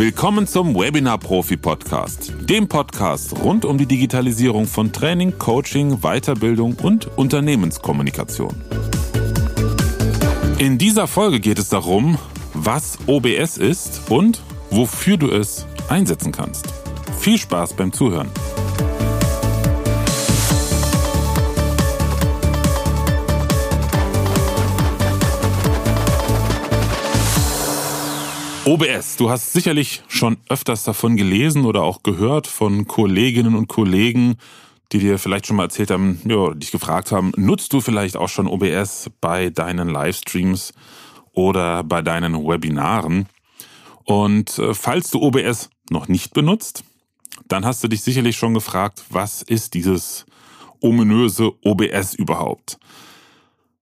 Willkommen zum Webinar Profi Podcast, dem Podcast rund um die Digitalisierung von Training, Coaching, Weiterbildung und Unternehmenskommunikation. In dieser Folge geht es darum, was OBS ist und wofür du es einsetzen kannst. Viel Spaß beim Zuhören. OBS, du hast sicherlich schon öfters davon gelesen oder auch gehört von Kolleginnen und Kollegen, die dir vielleicht schon mal erzählt haben, ja, dich gefragt haben, nutzt du vielleicht auch schon OBS bei deinen Livestreams oder bei deinen Webinaren? Und äh, falls du OBS noch nicht benutzt, dann hast du dich sicherlich schon gefragt, was ist dieses ominöse OBS überhaupt?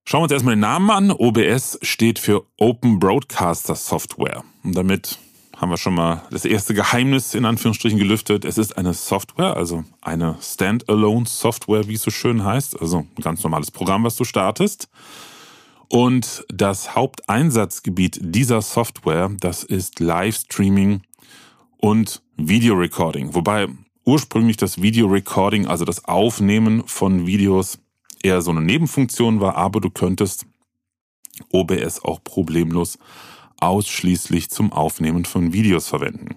Schauen wir uns erstmal den Namen an. OBS steht für Open Broadcaster Software. Und damit haben wir schon mal das erste Geheimnis in Anführungsstrichen gelüftet. Es ist eine Software, also eine Standalone Software, wie es so schön heißt. Also ein ganz normales Programm, was du startest. Und das Haupteinsatzgebiet dieser Software, das ist Livestreaming und Videorecording. Wobei ursprünglich das Videorecording, also das Aufnehmen von Videos, eher so eine Nebenfunktion war, aber du könntest OBS auch problemlos ausschließlich zum Aufnehmen von Videos verwenden.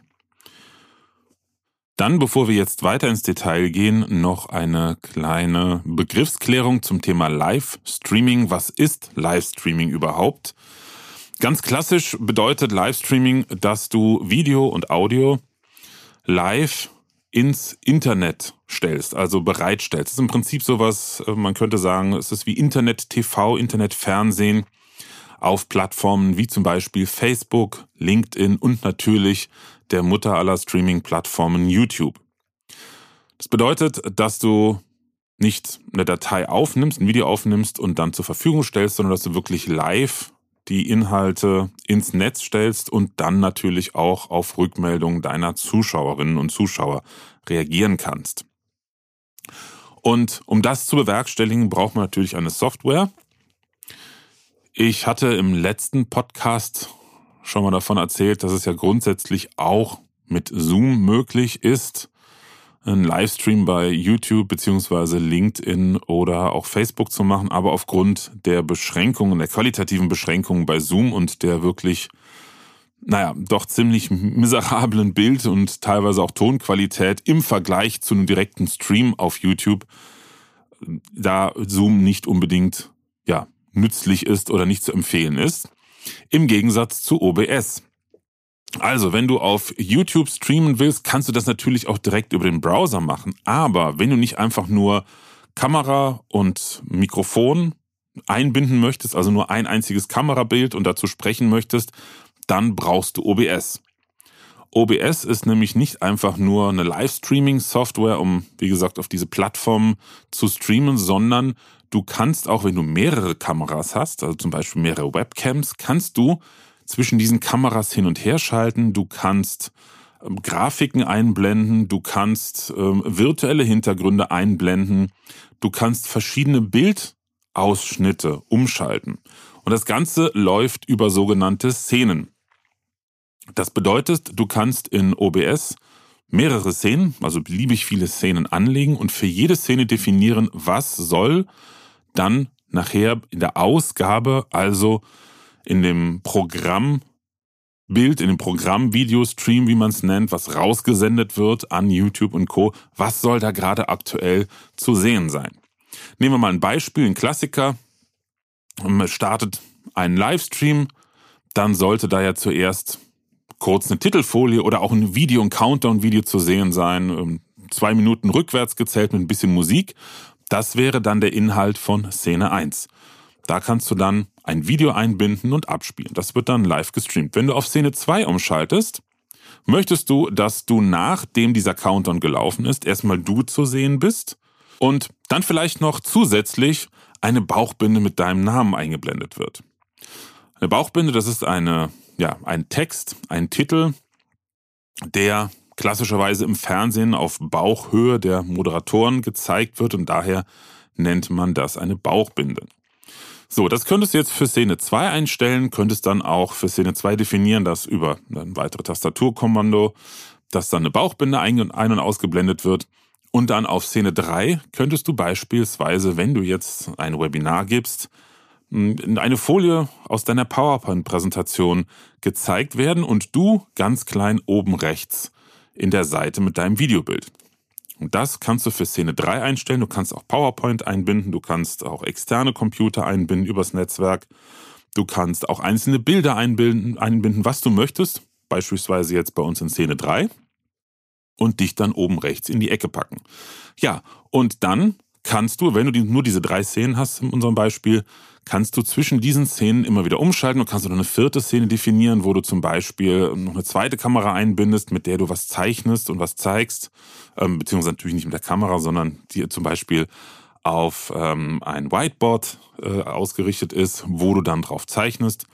Dann, bevor wir jetzt weiter ins Detail gehen, noch eine kleine Begriffsklärung zum Thema Livestreaming. Was ist Livestreaming überhaupt? Ganz klassisch bedeutet Livestreaming, dass du Video und Audio live ins Internet stellst, also bereitstellst. Das ist im Prinzip sowas, äh, man könnte sagen, es ist wie Internet TV, Internet Fernsehen auf Plattformen wie zum Beispiel Facebook, LinkedIn und natürlich der Mutter aller Streaming-Plattformen YouTube. Das bedeutet, dass du nicht eine Datei aufnimmst, ein Video aufnimmst und dann zur Verfügung stellst, sondern dass du wirklich live die Inhalte ins Netz stellst und dann natürlich auch auf Rückmeldungen deiner Zuschauerinnen und Zuschauer reagieren kannst. Und um das zu bewerkstelligen, braucht man natürlich eine Software. Ich hatte im letzten Podcast schon mal davon erzählt, dass es ja grundsätzlich auch mit Zoom möglich ist, einen Livestream bei YouTube beziehungsweise LinkedIn oder auch Facebook zu machen, aber aufgrund der Beschränkungen, der qualitativen Beschränkungen bei Zoom und der wirklich, naja, doch ziemlich miserablen Bild- und teilweise auch Tonqualität im Vergleich zu einem direkten Stream auf YouTube, da Zoom nicht unbedingt, ja, nützlich ist oder nicht zu empfehlen ist. Im Gegensatz zu OBS. Also, wenn du auf YouTube streamen willst, kannst du das natürlich auch direkt über den Browser machen. Aber wenn du nicht einfach nur Kamera und Mikrofon einbinden möchtest, also nur ein einziges Kamerabild und dazu sprechen möchtest, dann brauchst du OBS. OBS ist nämlich nicht einfach nur eine Livestreaming-Software, um, wie gesagt, auf diese Plattform zu streamen, sondern du kannst auch, wenn du mehrere Kameras hast, also zum Beispiel mehrere Webcams, kannst du zwischen diesen Kameras hin und her schalten. Du kannst ähm, Grafiken einblenden, du kannst ähm, virtuelle Hintergründe einblenden, du kannst verschiedene Bildausschnitte umschalten. Und das Ganze läuft über sogenannte Szenen. Das bedeutet, du kannst in OBS mehrere Szenen, also beliebig viele Szenen anlegen und für jede Szene definieren, was soll dann nachher in der Ausgabe, also in dem Programmbild, in dem Programmvideostream, wie man es nennt, was rausgesendet wird an YouTube und Co. Was soll da gerade aktuell zu sehen sein? Nehmen wir mal ein Beispiel, ein Klassiker. Man startet einen Livestream, dann sollte da ja zuerst kurz eine Titelfolie oder auch ein Video, ein Countdown-Video zu sehen sein. Ähm, zwei Minuten rückwärts gezählt mit ein bisschen Musik. Das wäre dann der Inhalt von Szene 1. Da kannst du dann ein Video einbinden und abspielen. Das wird dann live gestreamt. Wenn du auf Szene 2 umschaltest, möchtest du, dass du nachdem dieser Countdown gelaufen ist, erstmal du zu sehen bist und dann vielleicht noch zusätzlich eine Bauchbinde mit deinem Namen eingeblendet wird. Eine Bauchbinde, das ist eine, ja, ein Text, ein Titel, der klassischerweise im Fernsehen auf Bauchhöhe der Moderatoren gezeigt wird und daher nennt man das eine Bauchbinde. So, das könntest du jetzt für Szene 2 einstellen, könntest dann auch für Szene 2 definieren, dass über ein weitere Tastaturkommando, dass dann eine Bauchbinde ein- und ausgeblendet wird. Und dann auf Szene 3 könntest du beispielsweise, wenn du jetzt ein Webinar gibst, eine Folie aus deiner PowerPoint-Präsentation gezeigt werden und du ganz klein oben rechts in der Seite mit deinem Videobild. Und das kannst du für Szene 3 einstellen. Du kannst auch PowerPoint einbinden, du kannst auch externe Computer einbinden übers Netzwerk. Du kannst auch einzelne Bilder einbinden, einbinden, was du möchtest. Beispielsweise jetzt bei uns in Szene 3. Und dich dann oben rechts in die Ecke packen. Ja, und dann kannst du, wenn du nur diese drei Szenen hast in unserem Beispiel, kannst du zwischen diesen Szenen immer wieder umschalten und kannst du noch eine vierte Szene definieren, wo du zum Beispiel noch eine zweite Kamera einbindest, mit der du was zeichnest und was zeigst, ähm, beziehungsweise natürlich nicht mit der Kamera, sondern die zum Beispiel auf ähm, ein Whiteboard äh, ausgerichtet ist, wo du dann drauf zeichnest.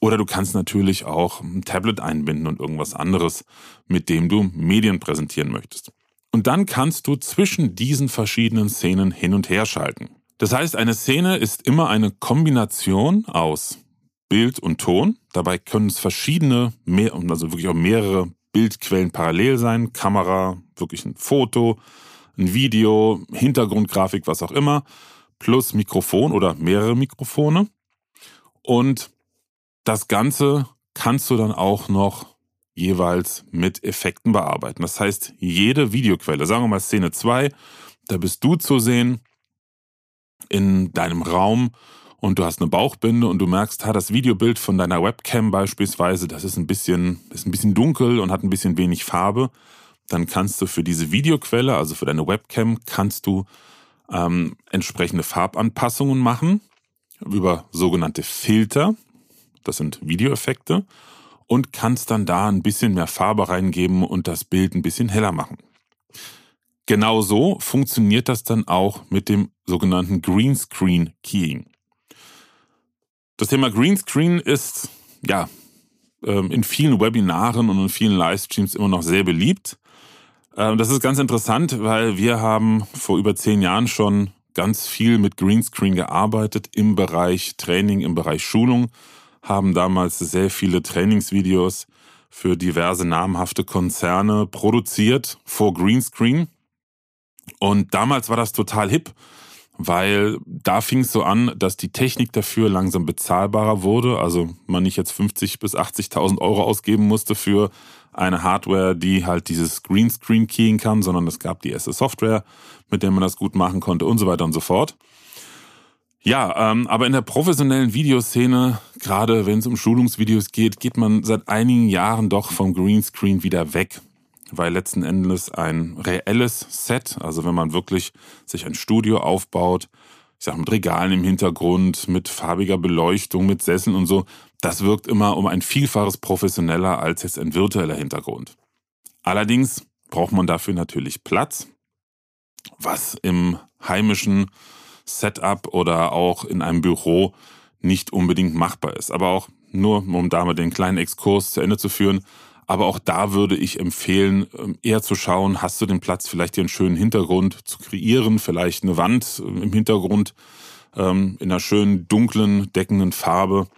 Oder du kannst natürlich auch ein Tablet einbinden und irgendwas anderes, mit dem du Medien präsentieren möchtest. Und dann kannst du zwischen diesen verschiedenen Szenen hin und her schalten. Das heißt, eine Szene ist immer eine Kombination aus Bild und Ton. Dabei können es verschiedene, also wirklich auch mehrere Bildquellen parallel sein. Kamera, wirklich ein Foto, ein Video, Hintergrundgrafik, was auch immer, plus Mikrofon oder mehrere Mikrofone. Und das Ganze kannst du dann auch noch jeweils mit Effekten bearbeiten. Das heißt, jede Videoquelle, sagen wir mal Szene 2, da bist du zu sehen in deinem Raum und du hast eine Bauchbinde und du merkst, ha, das Videobild von deiner Webcam beispielsweise, das ist ein bisschen, ist ein bisschen dunkel und hat ein bisschen wenig Farbe, dann kannst du für diese Videoquelle, also für deine Webcam, kannst du ähm, entsprechende Farbanpassungen machen über sogenannte Filter. Das sind Videoeffekte und kannst dann da ein bisschen mehr Farbe reingeben und das Bild ein bisschen heller machen. Genauso funktioniert das dann auch mit dem sogenannten Greenscreen Keying. Das Thema Greenscreen ist ja ähm, in vielen Webinaren und in vielen Livestreams immer noch sehr beliebt. Ähm, das ist ganz interessant, weil wir haben vor über zehn Jahren schon ganz viel mit Greenscreen gearbeitet im Bereich Training, im Bereich Schulung haben damals sehr viele Trainingsvideos für diverse namhafte Konzerne produziert vor Greenscreen. Und damals war das total hip, weil da fing es so an, dass die Technik dafür langsam bezahlbarer wurde. Also man nicht jetzt 50 bis 80.000 Euro ausgeben musste für eine Hardware, die halt dieses Greenscreen keying kann, sondern es gab die erste Software, mit der man das gut machen konnte und so weiter und so fort. Ja, ähm, aber in der professionellen Videoszene, gerade wenn es um Schulungsvideos geht, geht man seit einigen Jahren doch vom Greenscreen wieder weg. Weil letzten Endes ein reelles Set, also wenn man wirklich sich ein Studio aufbaut, ich sag mit Regalen im Hintergrund, mit farbiger Beleuchtung, mit Sesseln und so, das wirkt immer um ein Vielfaches professioneller als jetzt ein virtueller Hintergrund. Allerdings braucht man dafür natürlich Platz, was im heimischen Setup oder auch in einem Büro nicht unbedingt machbar ist. Aber auch nur, um damit den kleinen Exkurs zu Ende zu führen, aber auch da würde ich empfehlen, ähm, eher zu schauen, hast du den Platz, vielleicht dir einen schönen Hintergrund zu kreieren, vielleicht eine Wand ähm, im Hintergrund ähm, in einer schönen, dunklen, deckenden Farbe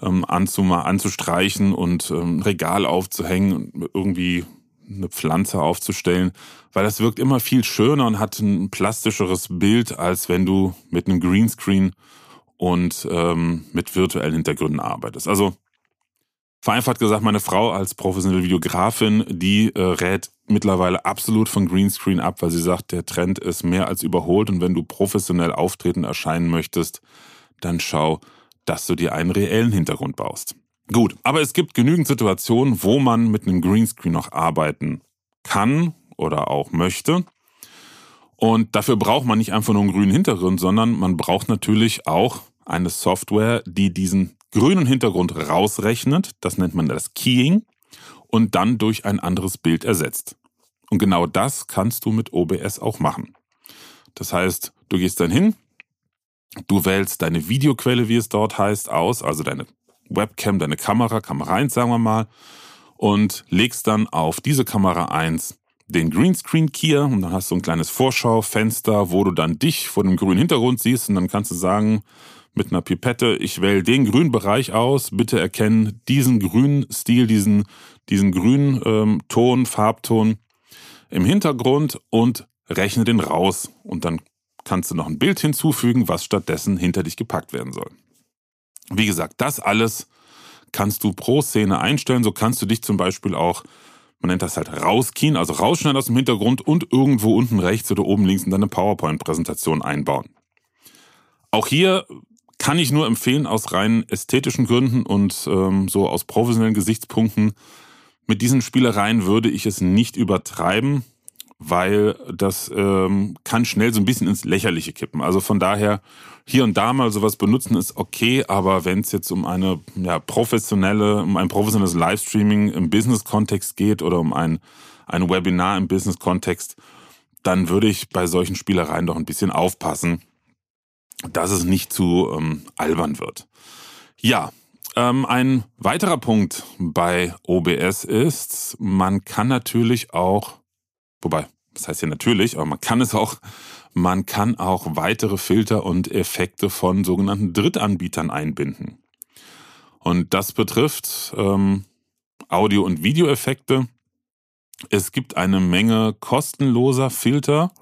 anzustreichen und Regal aufzuhängen, irgendwie eine Pflanze aufzustellen, weil das wirkt immer viel schöner und hat ein plastischeres Bild, als wenn du mit einem Greenscreen und ähm, mit virtuellen Hintergründen arbeitest. Also vereinfacht gesagt, meine Frau als professionelle Videografin, die äh, rät mittlerweile absolut von Greenscreen ab, weil sie sagt, der Trend ist mehr als überholt und wenn du professionell auftreten erscheinen möchtest, dann schau, dass du dir einen reellen Hintergrund baust. Gut, aber es gibt genügend Situationen, wo man mit einem Greenscreen noch arbeiten kann oder auch möchte. Und dafür braucht man nicht einfach nur einen grünen Hintergrund, sondern man braucht natürlich auch eine Software, die diesen grünen Hintergrund rausrechnet. Das nennt man das Keying und dann durch ein anderes Bild ersetzt. Und genau das kannst du mit OBS auch machen. Das heißt, du gehst dann hin, du wählst deine Videoquelle, wie es dort heißt, aus, also deine Webcam, deine Kamera, Kamera 1 sagen wir mal, und legst dann auf diese Kamera 1 den Greenscreen Keyer und dann hast du ein kleines Vorschaufenster, wo du dann dich vor dem grünen Hintergrund siehst und dann kannst du sagen, mit einer Pipette, ich wähle den grünen Bereich aus, bitte erkennen diesen grünen Stil, diesen, diesen grünen ähm, Ton, Farbton im Hintergrund und rechne den raus. Und dann kannst du noch ein Bild hinzufügen, was stattdessen hinter dich gepackt werden soll. Wie gesagt, das alles kannst du pro Szene einstellen. So kannst du dich zum Beispiel auch, man nennt das halt rauskien, also rausschneiden aus dem Hintergrund und irgendwo unten rechts oder oben links in deine PowerPoint-Präsentation einbauen. Auch hier kann ich nur empfehlen, aus rein ästhetischen Gründen und ähm, so aus professionellen Gesichtspunkten, mit diesen Spielereien würde ich es nicht übertreiben, weil das ähm, kann schnell so ein bisschen ins Lächerliche kippen. Also von daher hier und da mal sowas benutzen ist okay, aber wenn es jetzt um eine ja, professionelle, um ein professionelles Livestreaming im Business-Kontext geht oder um ein, ein Webinar im Business-Kontext, dann würde ich bei solchen Spielereien doch ein bisschen aufpassen, dass es nicht zu ähm, albern wird. Ja, ähm, ein weiterer Punkt bei OBS ist, man kann natürlich auch, wobei, das heißt ja natürlich, aber man kann es auch, man kann auch weitere Filter und Effekte von sogenannten Drittanbietern einbinden. Und das betrifft ähm, Audio- und Videoeffekte. Es gibt eine Menge kostenloser Filter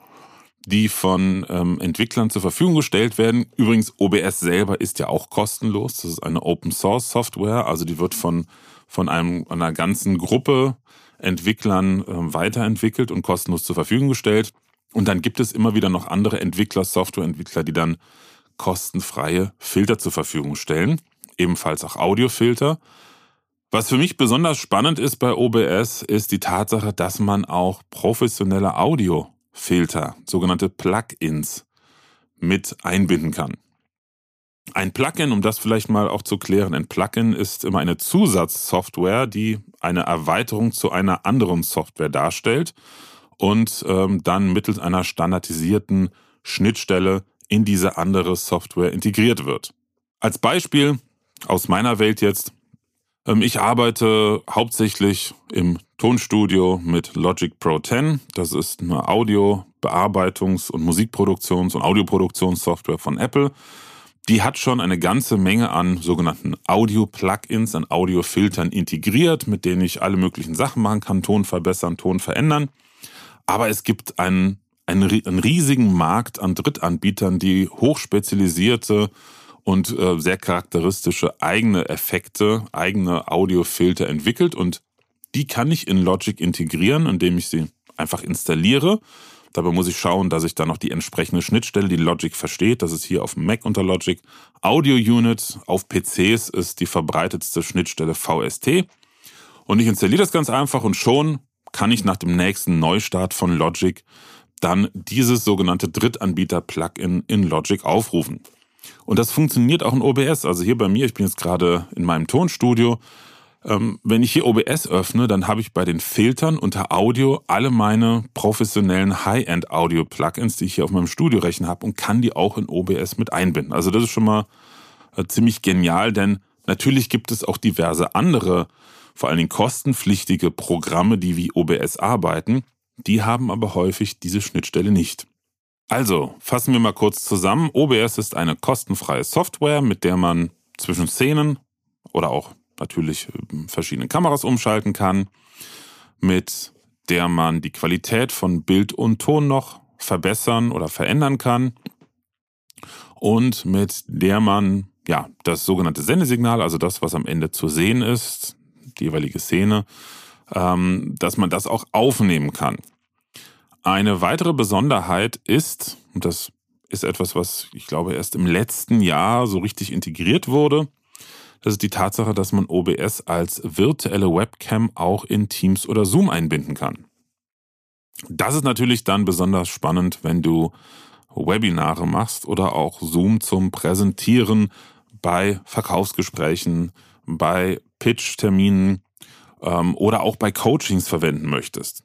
die von ähm, Entwicklern zur Verfügung gestellt werden. Übrigens, OBS selber ist ja auch kostenlos. Das ist eine Open Source Software, also die wird von, von einem, einer ganzen Gruppe Entwicklern äh, weiterentwickelt und kostenlos zur Verfügung gestellt. Und dann gibt es immer wieder noch andere Entwickler, Softwareentwickler, die dann kostenfreie Filter zur Verfügung stellen. Ebenfalls auch Audiofilter. Was für mich besonders spannend ist bei OBS, ist die Tatsache, dass man auch professionelle Audio Filter, sogenannte Plugins, mit einbinden kann. Ein Plugin, um das vielleicht mal auch zu klären, ein Plugin ist immer eine Zusatzsoftware, die eine Erweiterung zu einer anderen Software darstellt und ähm, dann mittels einer standardisierten Schnittstelle in diese andere Software integriert wird. Als Beispiel aus meiner Welt jetzt, ähm, ich arbeite hauptsächlich im Tonstudio mit Logic Pro 10. Das ist eine Audio-Bearbeitungs- und Musikproduktions- und Audioproduktionssoftware von Apple. Die hat schon eine ganze Menge an sogenannten Audio-Plugins, an Audio-Filtern integriert, mit denen ich alle möglichen Sachen machen kann, Ton verbessern, Ton verändern. Aber es gibt einen, einen, einen riesigen Markt an Drittanbietern, die hochspezialisierte und äh, sehr charakteristische eigene Effekte, eigene Audiofilter entwickelt und die kann ich in Logic integrieren, indem ich sie einfach installiere. Dabei muss ich schauen, dass ich dann noch die entsprechende Schnittstelle, die Logic versteht. Das ist hier auf dem Mac unter Logic. Audio Unit auf PCs ist die verbreitetste Schnittstelle VST. Und ich installiere das ganz einfach und schon kann ich nach dem nächsten Neustart von Logic dann dieses sogenannte Drittanbieter-Plugin in Logic aufrufen. Und das funktioniert auch in OBS. Also hier bei mir, ich bin jetzt gerade in meinem Tonstudio. Ähm, wenn ich hier OBS öffne, dann habe ich bei den Filtern unter Audio alle meine professionellen High-End-Audio-Plugins, die ich hier auf meinem Studiorechner habe und kann die auch in OBS mit einbinden. Also das ist schon mal äh, ziemlich genial, denn natürlich gibt es auch diverse andere, vor allen Dingen kostenpflichtige Programme, die wie OBS arbeiten. Die haben aber häufig diese Schnittstelle nicht. Also, fassen wir mal kurz zusammen. OBS ist eine kostenfreie Software, mit der man zwischen Szenen oder auch natürlich ähm, verschiedene Kameras umschalten kann, mit der man die Qualität von Bild und Ton noch verbessern oder verändern kann und mit der man ja das sogenannte Sendesignal, also das, was am Ende zu sehen ist, die jeweilige Szene, ähm, dass man das auch aufnehmen kann. Eine weitere Besonderheit ist, und das ist etwas, was ich glaube erst im letzten Jahr so richtig integriert wurde, das ist die Tatsache, dass man OBS als virtuelle Webcam auch in Teams oder Zoom einbinden kann. Das ist natürlich dann besonders spannend, wenn du Webinare machst oder auch Zoom zum Präsentieren bei Verkaufsgesprächen, bei Pitch-Terminen ähm, oder auch bei Coachings verwenden möchtest.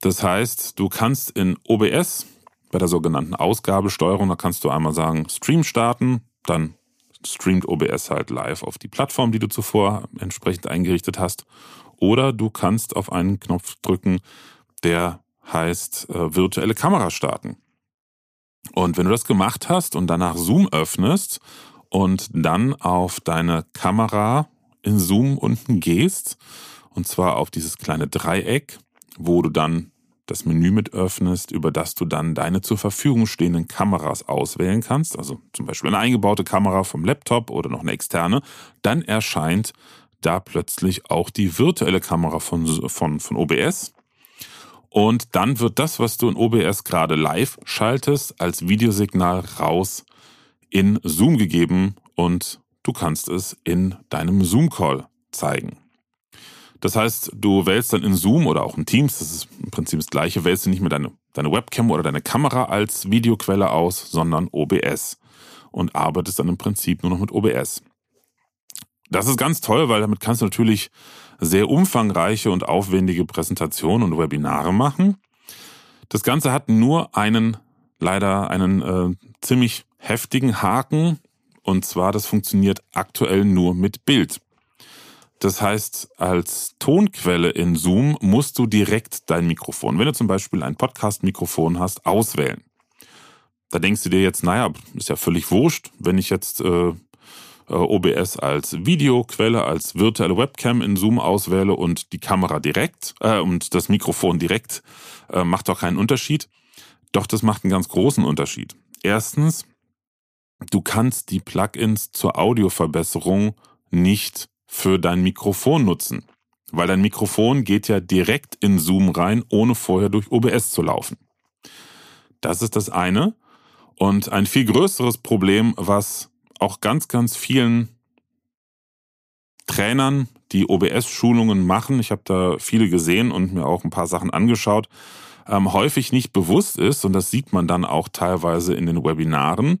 Das heißt, du kannst in OBS bei der sogenannten Ausgabesteuerung, da kannst du einmal sagen Stream starten, dann streamt OBS halt live auf die Plattform, die du zuvor entsprechend eingerichtet hast. Oder du kannst auf einen Knopf drücken, der heißt äh, virtuelle Kamera starten. Und wenn du das gemacht hast und danach Zoom öffnest und dann auf deine Kamera in Zoom unten gehst, und zwar auf dieses kleine Dreieck, wo du dann das Menü mit öffnest, über das du dann deine zur Verfügung stehenden Kameras auswählen kannst, also zum Beispiel eine eingebaute Kamera vom Laptop oder noch eine externe, dann erscheint da plötzlich auch die virtuelle Kamera von, von, von OBS. Und dann wird das, was du in OBS gerade live schaltest, als Videosignal raus in Zoom gegeben und du kannst es in deinem Zoom-Call zeigen. Das heißt, du wählst dann in Zoom oder auch in Teams, das ist im Prinzip das gleiche, wählst du nicht mehr deine, deine Webcam oder deine Kamera als Videoquelle aus, sondern OBS und arbeitest dann im Prinzip nur noch mit OBS. Das ist ganz toll, weil damit kannst du natürlich sehr umfangreiche und aufwendige Präsentationen und Webinare machen. Das Ganze hat nur einen, leider einen äh, ziemlich heftigen Haken. Und zwar, das funktioniert aktuell nur mit Bild. Das heißt, als Tonquelle in Zoom musst du direkt dein Mikrofon, wenn du zum Beispiel ein Podcast-Mikrofon hast, auswählen. Da denkst du dir jetzt, naja, ist ja völlig wurscht, wenn ich jetzt äh, äh OBS als Videoquelle, als virtuelle Webcam in Zoom auswähle und die Kamera direkt äh, und das Mikrofon direkt, äh, macht doch keinen Unterschied. Doch das macht einen ganz großen Unterschied. Erstens, du kannst die Plugins zur Audioverbesserung nicht für dein Mikrofon nutzen. Weil dein Mikrofon geht ja direkt in Zoom rein, ohne vorher durch OBS zu laufen. Das ist das eine. Und ein viel größeres Problem, was auch ganz, ganz vielen Trainern, die OBS-Schulungen machen, ich habe da viele gesehen und mir auch ein paar Sachen angeschaut, ähm, häufig nicht bewusst ist, und das sieht man dann auch teilweise in den Webinaren,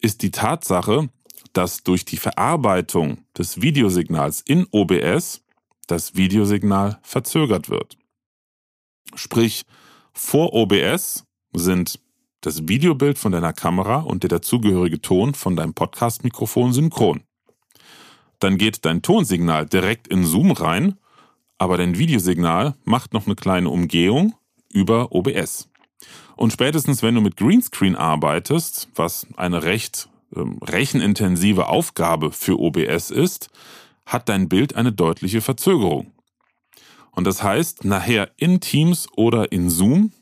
ist die Tatsache, dass durch die Verarbeitung des Videosignals in OBS das Videosignal verzögert wird. Sprich, vor OBS sind das Videobild von deiner Kamera und der dazugehörige Ton von deinem Podcast-Mikrofon synchron. Dann geht dein Tonsignal direkt in Zoom rein, aber dein Videosignal macht noch eine kleine Umgehung über OBS. Und spätestens, wenn du mit Greenscreen arbeitest, was eine recht rechenintensive Aufgabe für OBS ist, hat dein Bild eine deutliche Verzögerung. Und das heißt, nachher in Teams oder in Zoom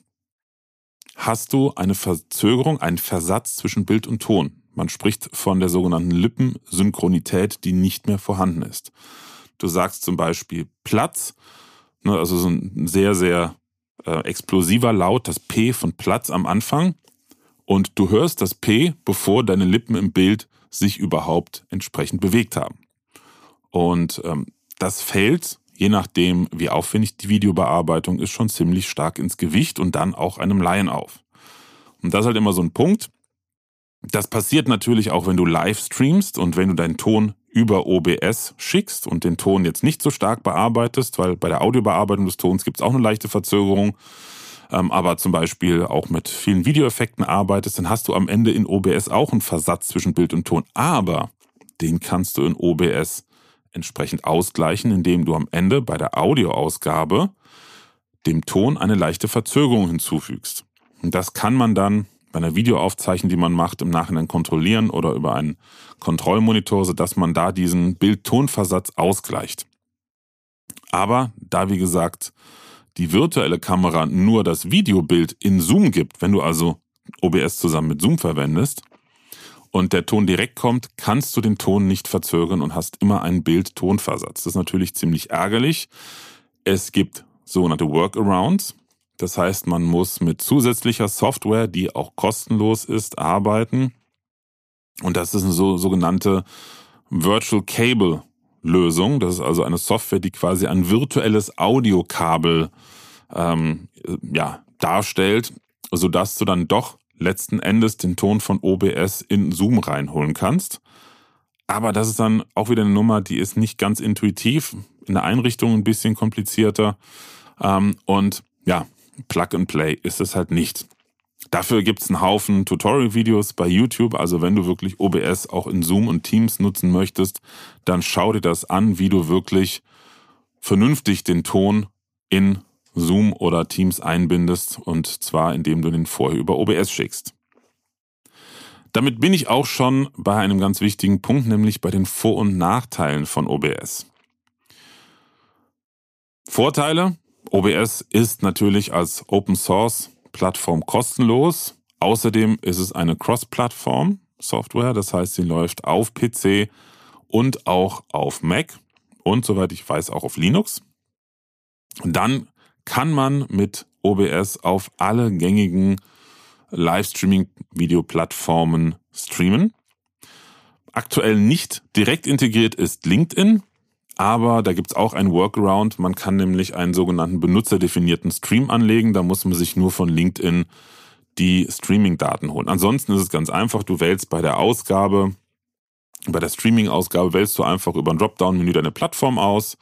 hast du eine Verzögerung, einen Versatz zwischen Bild und Ton. Man spricht von der sogenannten Lippensynchronität, die nicht mehr vorhanden ist. Du sagst zum Beispiel Platz, ne, also so ein sehr, sehr äh, explosiver Laut, das P von Platz am Anfang und du hörst das P, bevor deine Lippen im Bild sich überhaupt entsprechend bewegt haben. Und ähm, das fällt, je nachdem, wie aufwendig die Videobearbeitung ist, schon ziemlich stark ins Gewicht und dann auch einem Laien auf. Und das ist halt immer so ein Punkt. Das passiert natürlich auch, wenn du live streamst und wenn du deinen Ton über OBS schickst und den Ton jetzt nicht so stark bearbeitest, weil bei der Audiobearbeitung des Tons gibt es auch eine leichte Verzögerung ähm, aber zum Beispiel auch mit vielen Videoeffekten arbeitest, dann hast du am Ende in OBS auch einen Versatz zwischen Bild und Ton. Aber den kannst du in OBS entsprechend ausgleichen, indem du am Ende bei der Audioausgabe dem Ton eine leichte Verzögerung hinzufügst. Und das kann man dann bei einer Videoaufzeichnung, die man macht, im Nachhinein kontrollieren oder über einen Kontrollmonitor, sodass man da diesen Bild-Ton-Versatz ausgleicht. Aber da, wie gesagt, die virtuelle Kamera nur das Videobild in Zoom gibt, wenn du also OBS zusammen mit Zoom verwendest und der Ton direkt kommt, kannst du den Ton nicht verzögern und hast immer einen Bild-Tonversatz. Das ist natürlich ziemlich ärgerlich. Es gibt sogenannte Workarounds. Das heißt, man muss mit zusätzlicher Software, die auch kostenlos ist, arbeiten. Und das ist eine so, sogenannte Virtual Cable Lösung. Das ist also eine Software, die quasi ein virtuelles Audiokabel ähm, ja, darstellt, sodass du dann doch letzten Endes den Ton von OBS in Zoom reinholen kannst. Aber das ist dann auch wieder eine Nummer, die ist nicht ganz intuitiv, in der Einrichtung ein bisschen komplizierter. Ähm, und ja, Plug and Play ist es halt nicht. Dafür gibt es einen Haufen Tutorial-Videos bei YouTube. Also wenn du wirklich OBS auch in Zoom und Teams nutzen möchtest, dann schau dir das an, wie du wirklich vernünftig den Ton in Zoom oder Teams einbindest und zwar indem du den vorher über OBS schickst. Damit bin ich auch schon bei einem ganz wichtigen Punkt, nämlich bei den Vor- und Nachteilen von OBS. Vorteile. OBS ist natürlich als Open Source Plattform kostenlos. Außerdem ist es eine Cross-Plattform Software, das heißt, sie läuft auf PC und auch auf Mac und soweit ich weiß auch auf Linux. Dann kann man mit OBS auf alle gängigen Livestreaming-Video-Plattformen streamen. Aktuell nicht direkt integriert ist LinkedIn, aber da gibt's auch ein Workaround. Man kann nämlich einen sogenannten benutzerdefinierten Stream anlegen. Da muss man sich nur von LinkedIn die Streaming-Daten holen. Ansonsten ist es ganz einfach. Du wählst bei der Ausgabe, bei der Streaming-Ausgabe wählst du einfach über ein Dropdown-Menü deine Plattform aus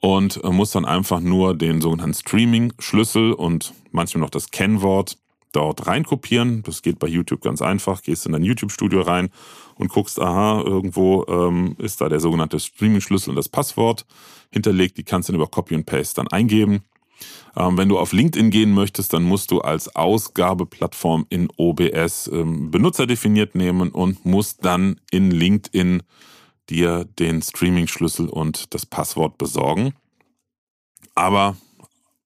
und musst dann einfach nur den sogenannten Streaming-Schlüssel und manchmal noch das Kennwort dort reinkopieren. Das geht bei YouTube ganz einfach. Gehst in dein YouTube-Studio rein und guckst, aha, irgendwo ähm, ist da der sogenannte Streaming-Schlüssel und das Passwort hinterlegt. Die kannst du dann über Copy und Paste dann eingeben. Ähm, wenn du auf LinkedIn gehen möchtest, dann musst du als Ausgabeplattform in OBS ähm, Benutzer definiert nehmen und musst dann in LinkedIn dir den Streaming-Schlüssel und das Passwort besorgen. Aber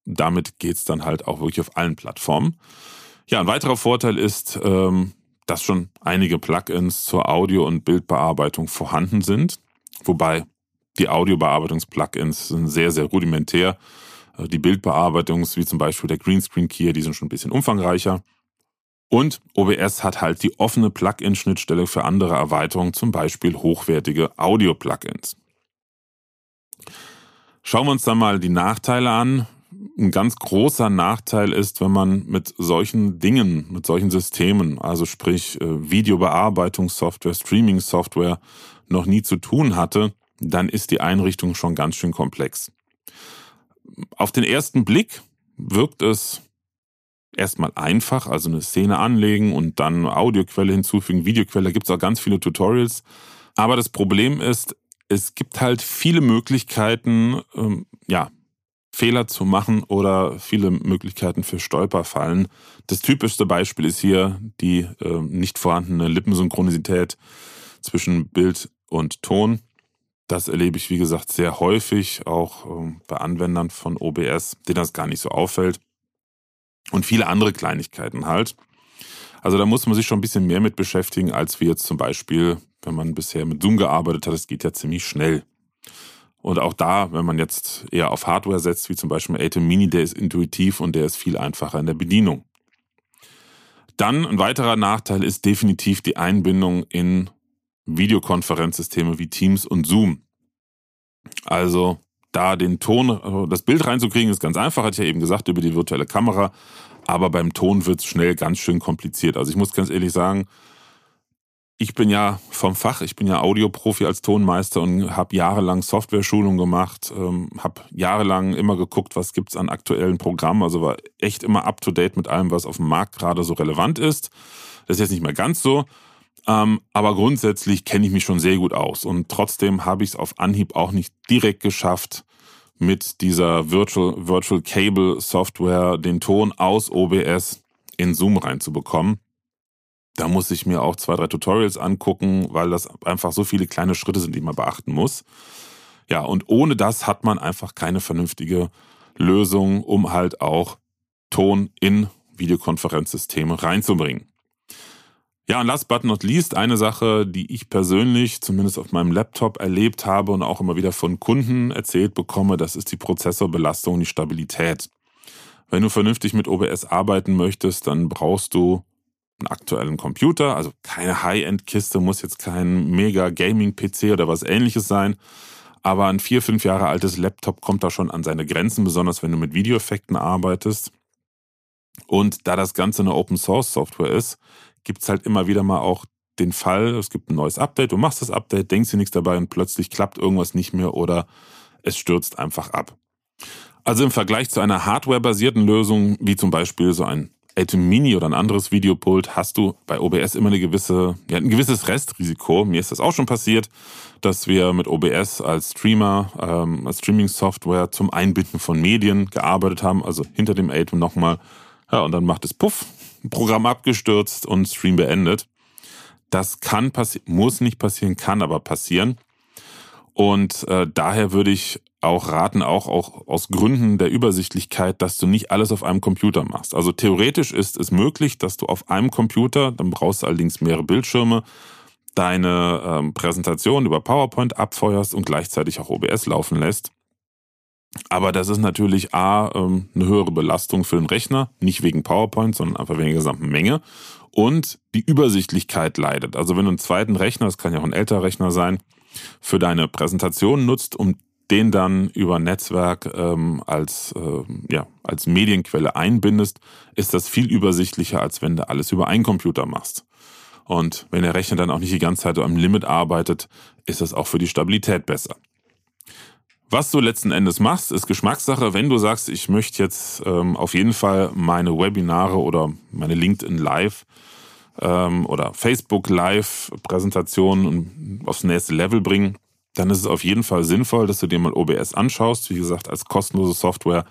damit geht's dann halt auch wirklich auf allen Plattformen. Ja, ein weiterer Vorteil ist, ähm, dass schon einige Plugins zur Audio- und Bildbearbeitung vorhanden sind, wobei die Audiobearbeitungs-Plugins sind sehr, sehr rudimentär. Äh, die Bildbearbeitungs, wie zum Beispiel der Greenscreen Key, die sind schon ein bisschen umfangreicher. Und OBS hat halt die offene Plugin-Schnittstelle für andere Erweiterungen, zum Beispiel hochwertige Audio-Plugins. Schauen wir uns dann mal die Nachteile an ein ganz großer Nachteil ist, wenn man mit solchen Dingen, mit solchen Systemen, also sprich äh, Videobearbeitungssoftware, Streaming-Software, noch nie zu tun hatte, dann ist die Einrichtung schon ganz schön komplex. Auf den ersten Blick wirkt es erstmal einfach, also eine Szene anlegen und dann eine Audioquelle hinzufügen, Videoquelle, da gibt es auch ganz viele Tutorials. Aber das Problem ist, es gibt halt viele Möglichkeiten, ähm, ja, Fehler zu machen oder viele Möglichkeiten für Stolperfallen. Das typischste Beispiel ist hier die äh, nicht vorhandene Lippensynchronisität zwischen Bild und Ton. Das erlebe ich, wie gesagt, sehr häufig, auch äh, bei Anwendern von OBS, denen das gar nicht so auffällt. Und viele andere Kleinigkeiten halt. Also da muss man sich schon ein bisschen mehr mit beschäftigen, als wir jetzt zum Beispiel, wenn man bisher mit Zoom gearbeitet hat. Das geht ja ziemlich schnell. Und auch da, wenn man jetzt eher auf Hardware setzt, wie zum Beispiel Atom Mini, der ist intuitiv und der ist viel einfacher in der Bedienung. Dann ein weiterer Nachteil ist definitiv die Einbindung in Videokonferenzsysteme wie Teams und Zoom. Also da den Ton, das Bild reinzukriegen, ist ganz einfach, hatte ich ja eben gesagt, über die virtuelle Kamera. Aber beim Ton wird es schnell ganz schön kompliziert. Also ich muss ganz ehrlich sagen, ich bin ja vom Fach, ich bin ja Audioprofi als Tonmeister und habe jahrelang Software-Schulung gemacht, ähm, habe jahrelang immer geguckt, was gibt's an aktuellen Programmen, also war echt immer up-to-date mit allem, was auf dem Markt gerade so relevant ist. Das ist jetzt nicht mehr ganz so, ähm, aber grundsätzlich kenne ich mich schon sehr gut aus und trotzdem habe ich es auf Anhieb auch nicht direkt geschafft, mit dieser Virtual, Virtual Cable Software den Ton aus OBS in Zoom reinzubekommen. Da muss ich mir auch zwei, drei Tutorials angucken, weil das einfach so viele kleine Schritte sind, die man beachten muss. Ja, und ohne das hat man einfach keine vernünftige Lösung, um halt auch Ton in Videokonferenzsysteme reinzubringen. Ja, und last but not least, eine Sache, die ich persönlich zumindest auf meinem Laptop erlebt habe und auch immer wieder von Kunden erzählt bekomme, das ist die Prozessorbelastung die Stabilität. Wenn du vernünftig mit OBS arbeiten möchtest, dann brauchst du einen aktuellen Computer, also keine High-End-Kiste, muss jetzt kein mega Gaming-PC oder was ähnliches sein. Aber ein vier, fünf Jahre altes Laptop kommt da schon an seine Grenzen, besonders wenn du mit Videoeffekten arbeitest. Und da das Ganze eine Open-Source-Software ist, gibt's halt immer wieder mal auch den Fall, es gibt ein neues Update, du machst das Update, denkst dir nichts dabei und plötzlich klappt irgendwas nicht mehr oder es stürzt einfach ab. Also im Vergleich zu einer hardware-basierten Lösung, wie zum Beispiel so ein Atom Mini oder ein anderes Videopult hast du bei OBS immer eine gewisse, ja, ein gewisses Restrisiko. Mir ist das auch schon passiert, dass wir mit OBS als Streamer, ähm, als Streaming-Software zum Einbinden von Medien gearbeitet haben, also hinter dem Atom nochmal, ja, und dann macht es Puff, Programm abgestürzt und Stream beendet. Das kann passieren, muss nicht passieren, kann aber passieren. Und äh, daher würde ich auch raten, auch, auch aus Gründen der Übersichtlichkeit, dass du nicht alles auf einem Computer machst. Also theoretisch ist es möglich, dass du auf einem Computer, dann brauchst du allerdings mehrere Bildschirme, deine ähm, Präsentation über PowerPoint abfeuerst und gleichzeitig auch OBS laufen lässt. Aber das ist natürlich A, ähm, eine höhere Belastung für den Rechner, nicht wegen PowerPoint, sondern einfach wegen der gesamten Menge. Und die Übersichtlichkeit leidet. Also wenn du einen zweiten Rechner, das kann ja auch ein älterer Rechner sein, für deine Präsentation nutzt, um den dann über Netzwerk ähm, als, äh, ja, als Medienquelle einbindest, ist das viel übersichtlicher, als wenn du alles über einen Computer machst. Und wenn der Rechner dann auch nicht die ganze Zeit am Limit arbeitet, ist das auch für die Stabilität besser. Was du letzten Endes machst, ist Geschmackssache. Wenn du sagst, ich möchte jetzt ähm, auf jeden Fall meine Webinare oder meine LinkedIn Live ähm, oder Facebook Live Präsentationen aufs nächste Level bringen, dann ist es auf jeden Fall sinnvoll, dass du dir mal OBS anschaust. Wie gesagt, als kostenlose Software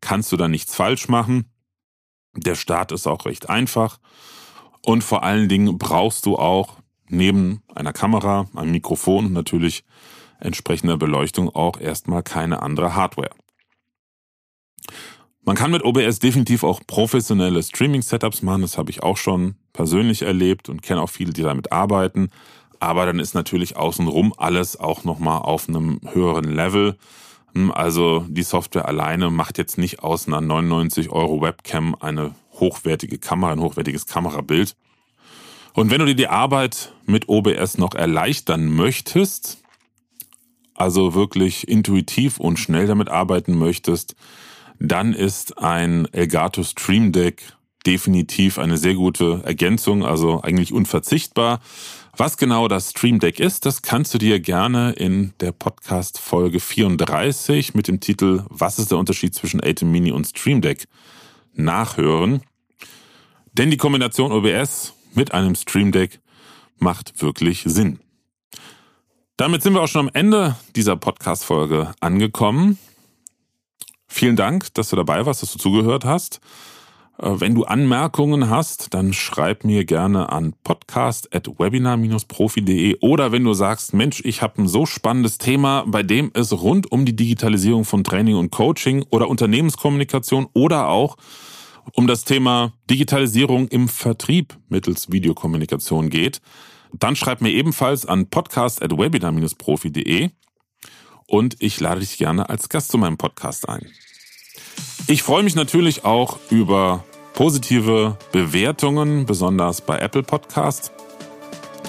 kannst du da nichts falsch machen. Der Start ist auch recht einfach. Und vor allen Dingen brauchst du auch neben einer Kamera, einem Mikrofon und natürlich entsprechender Beleuchtung auch erstmal keine andere Hardware. Man kann mit OBS definitiv auch professionelle Streaming-Setups machen, das habe ich auch schon persönlich erlebt und kenne auch viele, die damit arbeiten. Aber dann ist natürlich außenrum alles auch nochmal auf einem höheren Level. Hm, also die Software alleine macht jetzt nicht aus einer 99 Euro Webcam eine hochwertige Kamera, ein hochwertiges Kamerabild. Und wenn du dir die Arbeit mit OBS noch erleichtern möchtest, also wirklich intuitiv und schnell damit arbeiten möchtest, dann ist ein Elgato Stream Deck definitiv eine sehr gute Ergänzung, also eigentlich unverzichtbar. Was genau das Stream Deck ist, das kannst du dir gerne in der Podcast Folge 34 mit dem Titel Was ist der Unterschied zwischen ATEM Mini und Stream Deck nachhören. Denn die Kombination OBS mit einem Stream Deck macht wirklich Sinn. Damit sind wir auch schon am Ende dieser Podcast-Folge angekommen. Vielen Dank, dass du dabei warst, dass du zugehört hast. Äh, wenn du Anmerkungen hast, dann schreib mir gerne an podcast.webinar-profi.de oder wenn du sagst, Mensch, ich habe ein so spannendes Thema, bei dem es rund um die Digitalisierung von Training und Coaching oder Unternehmenskommunikation oder auch um das Thema Digitalisierung im Vertrieb mittels Videokommunikation geht, dann schreib mir ebenfalls an podcast.webinar-profi.de und ich lade dich gerne als Gast zu meinem Podcast ein. Ich freue mich natürlich auch über positive Bewertungen, besonders bei Apple Podcast,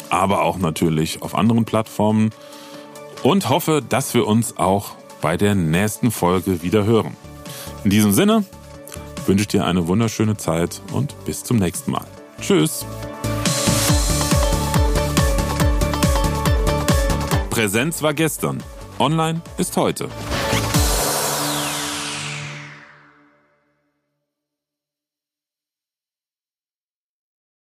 aber auch natürlich auf anderen Plattformen und hoffe, dass wir uns auch bei der nächsten Folge wieder hören. In diesem Sinne wünsche ich dir eine wunderschöne Zeit und bis zum nächsten Mal. Tschüss. Präsenz war gestern. Online ist heute.